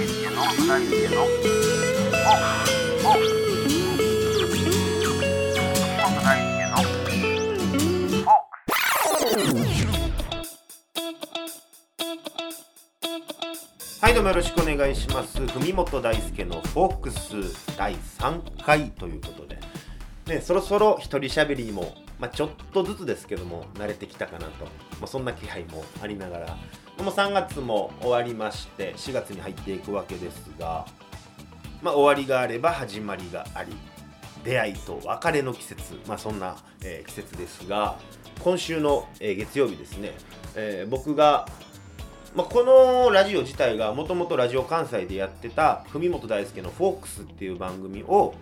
大輔の大輔の本本大輔のはいどうもよろしくお願いします。文本大輔のフォークス第3回ということで。ねそろそろ一人喋りにも、まあ、ちょっとずつですけども慣れてきたかなと、まあ、そんな気配もありながら。もう3月も終わりまして4月に入っていくわけですがまあ終わりがあれば始まりがあり出会いと別れの季節、まあ、そんな、えー季節ですが今週の、えー月曜日ですね、えー僕がまあ、このラジオ自体がもともとラジオ関西でやってた文本大輔の「フォークスっていう番組を、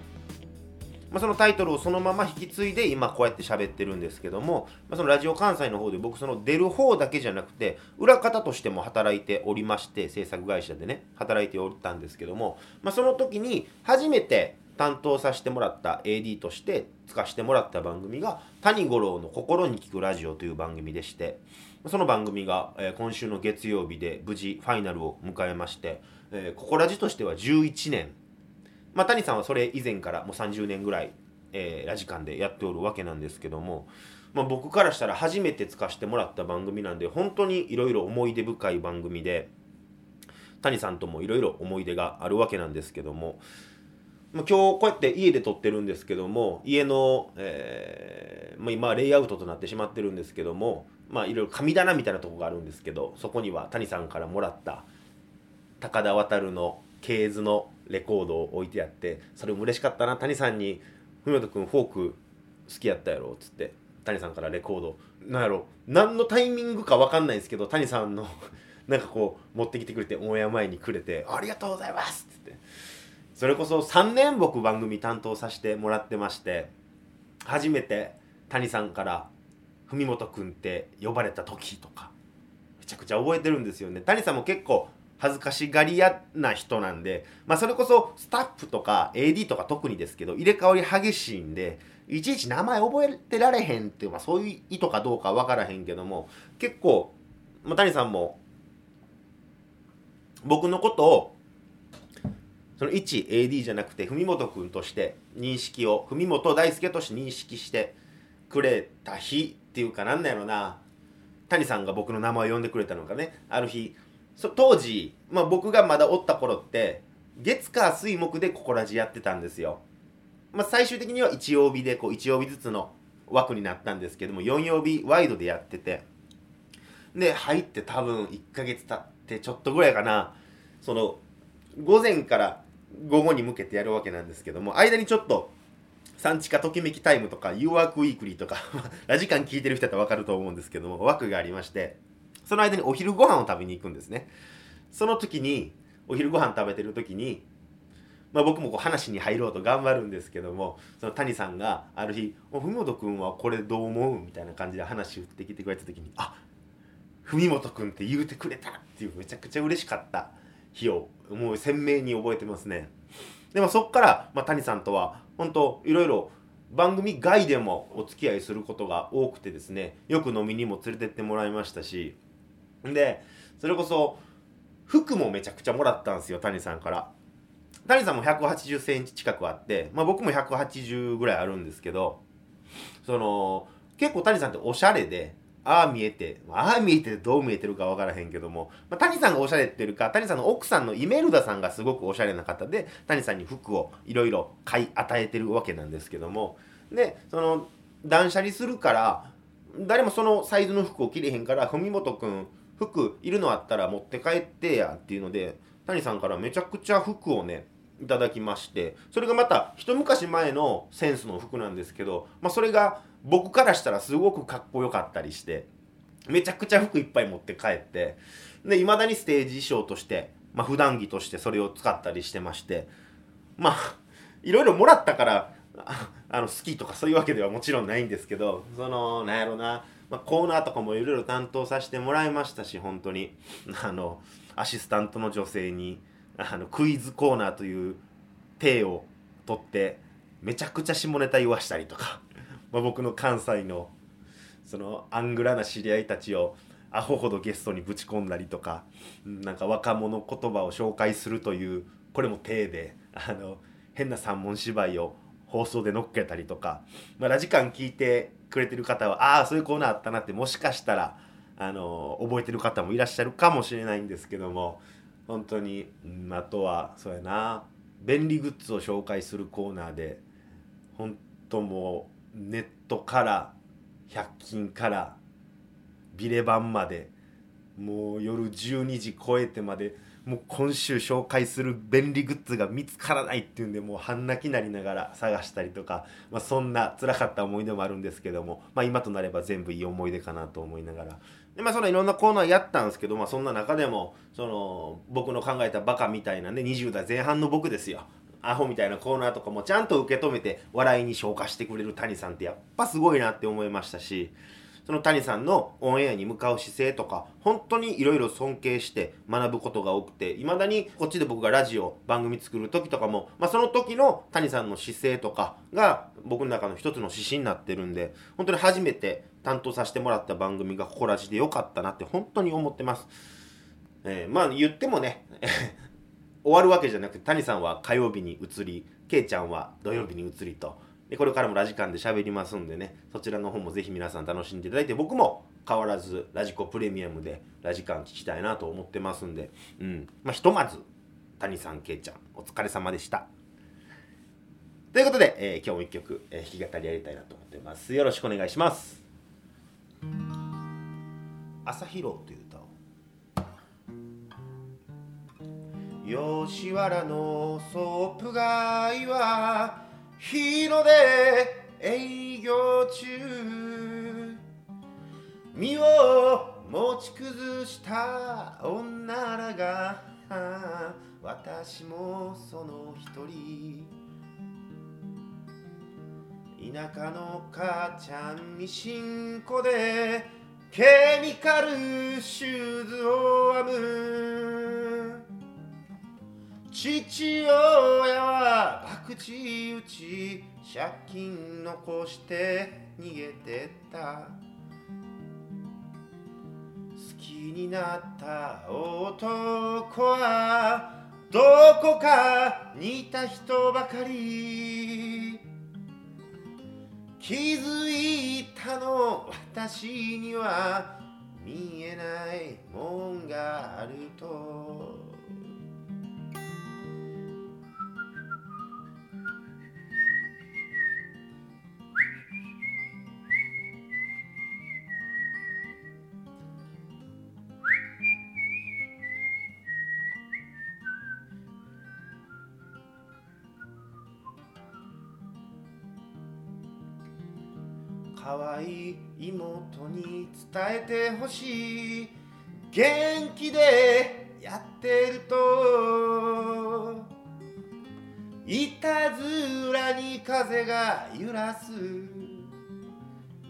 まあ、そのタイトルをそのまま引き継いで今こうやって喋ってるんですけども、まあ、そのラジオ関西の方で僕その出る方だけじゃなくて裏方としても働いておりまして制作会社でね働いておったんですけども、まあ、その時に初めて担当させてもらった AD として使わせてもらった番組が谷五郎の「心に聞くラジオ」という番組でしてその番組が、え今週の月曜日で無事ファイナルを迎えまして、えー、ココラジとしては11年まあ谷さんはそれ以前からもう30年ぐらい、えーラジカンでやっておるわけなんですけども、まあ、僕からしたら初めて使わせてもらった番組なんで本当にいろいろ思い出深い番組で谷さんともいろいろ思い出があるわけなんですけども、まあ、今日こうやって家で撮ってるんですけども家の、えーまあ、今レイアウトとなってしまってるんですけどもまあいろいろ神棚みたいなとこがあるんですけどそこには谷さんからもらった高田渡のケーズのレコードを置いてあってそれも嬉しかったな。谷さんに「文本君フォーク好きやったやろ」っつって谷さんからレコード。なんやろ何のタイミングか分かんないんですけど谷さんの なんかこう持ってきてくれてオンエア前にくれて「ありがとうございます」っつって。それこそ3年僕番組担当させてもらってまして初めて谷さんから「文本君って呼ばれた時」とかめちゃくちゃ覚えてるんですよね。谷さんも結構恥ずかしがり屋な人なんで、まあ、それこそスタッフとか AD とか特にですけど入れ替わり激しいんでいちいち名前覚えてられへんっていう、まあ、そういう意図かどうかわからへんけども結構、まあ、谷さんも僕のことをその一 AD じゃなくて文本君として認識を文本大輔として認識してくれた日っていうかなんだろうな谷さんが僕の名前を呼んでくれたのがね。ある日当時、まあ、僕がまだおった頃って月火水木でここらじやってたんですよ、まあ、最終的には1曜日でこう1曜日ずつの枠になったんですけども4曜日ワイドでやってて。で入って多分1ヶ月経ってちょっとぐらいかな。その午前から午後に向けてやるわけなんですけども間にちょっと産地下ときめきタイムとか u ワークウィークリーとか ラジカン聞いてる人だったら分かると思うんですけども枠がありまして。その間にお昼ご飯を食べに行くんですねその時にお昼ご飯食べてる時にまあ、僕もこう話に入ろうと頑張るんですけどもその谷さんがある日「文本君はこれどう思う?」みたいな感じで話振ってきてくれた時に「あ文本君って言うてくれた!」っていうめちゃくちゃ嬉しかった日をもう鮮明に覚えてますねでもそっから、まあ、谷さんとは本当いろいろ番組外でもお付き合いすることが多くてですねよく飲みにも連れてってもらいましたしでそれこそ服もめちゃくちゃもらったんですよ谷さんから。谷さんも1 8 0センチ近くあって、まあ、僕も180ぐらいあるんですけどその結構谷さんっておしゃれでああ見えてああ見えてどう見えてるか分からへんけども、まあ、谷さんがおしゃれっていうか谷さんの奥さんのイメルダさんがすごくおしゃれな方で谷さんに服をいろいろ買い与えてるわけなんですけども。でその断捨離するから誰もそのサイズの服を着れへんから文本君服いるのあったら持って帰ってやっていうので谷さんからめちゃくちゃ服をねいただきましてそれがまた一昔前のセンスの服なんですけど、まあ、それが僕からしたらすごくかっこよかったりしてめちゃくちゃ服いっぱい持って帰ってでいまだにステージ衣装として、まあ普段着としてそれを使ったりしてましてまあいろいろもらったからあの好きとかそういうわけではもちろんないんですけどそのなんやろな、まあ、コーナーとかもいろいろ担当させてもらいましたし本当に。あのアシスタントの女性にあのクイズコーナーという体を取ってめちゃくちゃ下ネタ言わしたりとか、まあ、僕の関西のそのアングラな知り合いたちをアホほどゲストにぶち込んだりとかなんか若者言葉を紹介するというこれも体であの変な三文芝居を放送で乗っけたりとか、まあ、ラジカン聞いてくれてる方はああそういうコーナーあったなってもしかしたらあの覚えてる方もいらっしゃるかもしれないんですけども本当に、うん、あとはそうやな便利グッズを紹介するコーナーで本当もうネットから100均からビレ版までもう夜12時超えてまでもう今週紹介する便利グッズが見つからないっていうんでもう半泣きなりながら探したりとか、まあ、そんな辛かった思い出もあるんですけども、まあ、今となれば全部いい思い出かなと思いながら。で、まあ、そのいろんなコーナーやったんですけど、まあ、そんな中でもその僕の考えたバカみたいなね20代前半の僕ですよ。アホみたいなコーナーとかもちゃんと受け止めて笑いに消化してくれる谷さんってやっぱすごいなって思いましたしその谷さんのオンエアに向かう姿勢とか本当にいろいろ尊敬して学ぶことが多くていまだにこっちで僕がラジオ番組作る時とかも、まあ、その時の谷さんの姿勢とかが僕の中の一つの指針になってるんで本当に初めて担当させてもらった番組がここらじでよかったなって本当に思ってます。えーまあ言ってもね 終わるわけじゃなくて谷さんは火曜日に移りけいちゃんは土曜日に移りとでこれからもラジカンで喋りますんでねそちらの方もぜひ皆さん楽しんでいただいて僕も変わらずラジコプレミアムでラジカン聞きたいなと思ってますんでうん。まあひとまず谷さんけいちゃんお疲れ様でした。ということで、えー今日も一曲、えー弾き語りやりたいなと思ってます。よろしくお願いします。朝広という歌を。吉原のソープ街は日の出営業中。身を持ち崩した女らが。私もその一人。田舎の母ちゃんミシン工でケミカルシューズを編む。父親は博打打ち借金残して逃げてった。好きになった男はどこかにいた人ばかり。気づいたの私には見えないもんがあると。可愛い妹に伝えてほしい。元気でやってると。いたずらに風が揺らす。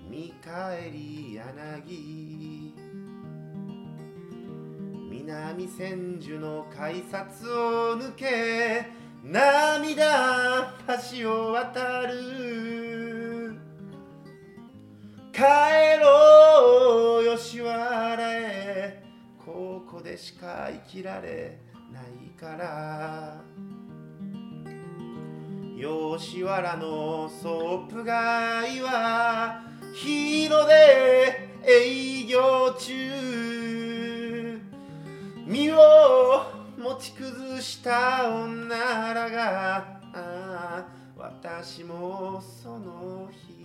見返り柳。南千住の改札を抜け涙橋を渡る。帰ろう吉原へ。ここでしか生きられないから。吉原のソープ街は日の出営業中。身を持ち崩した女らが。私もその日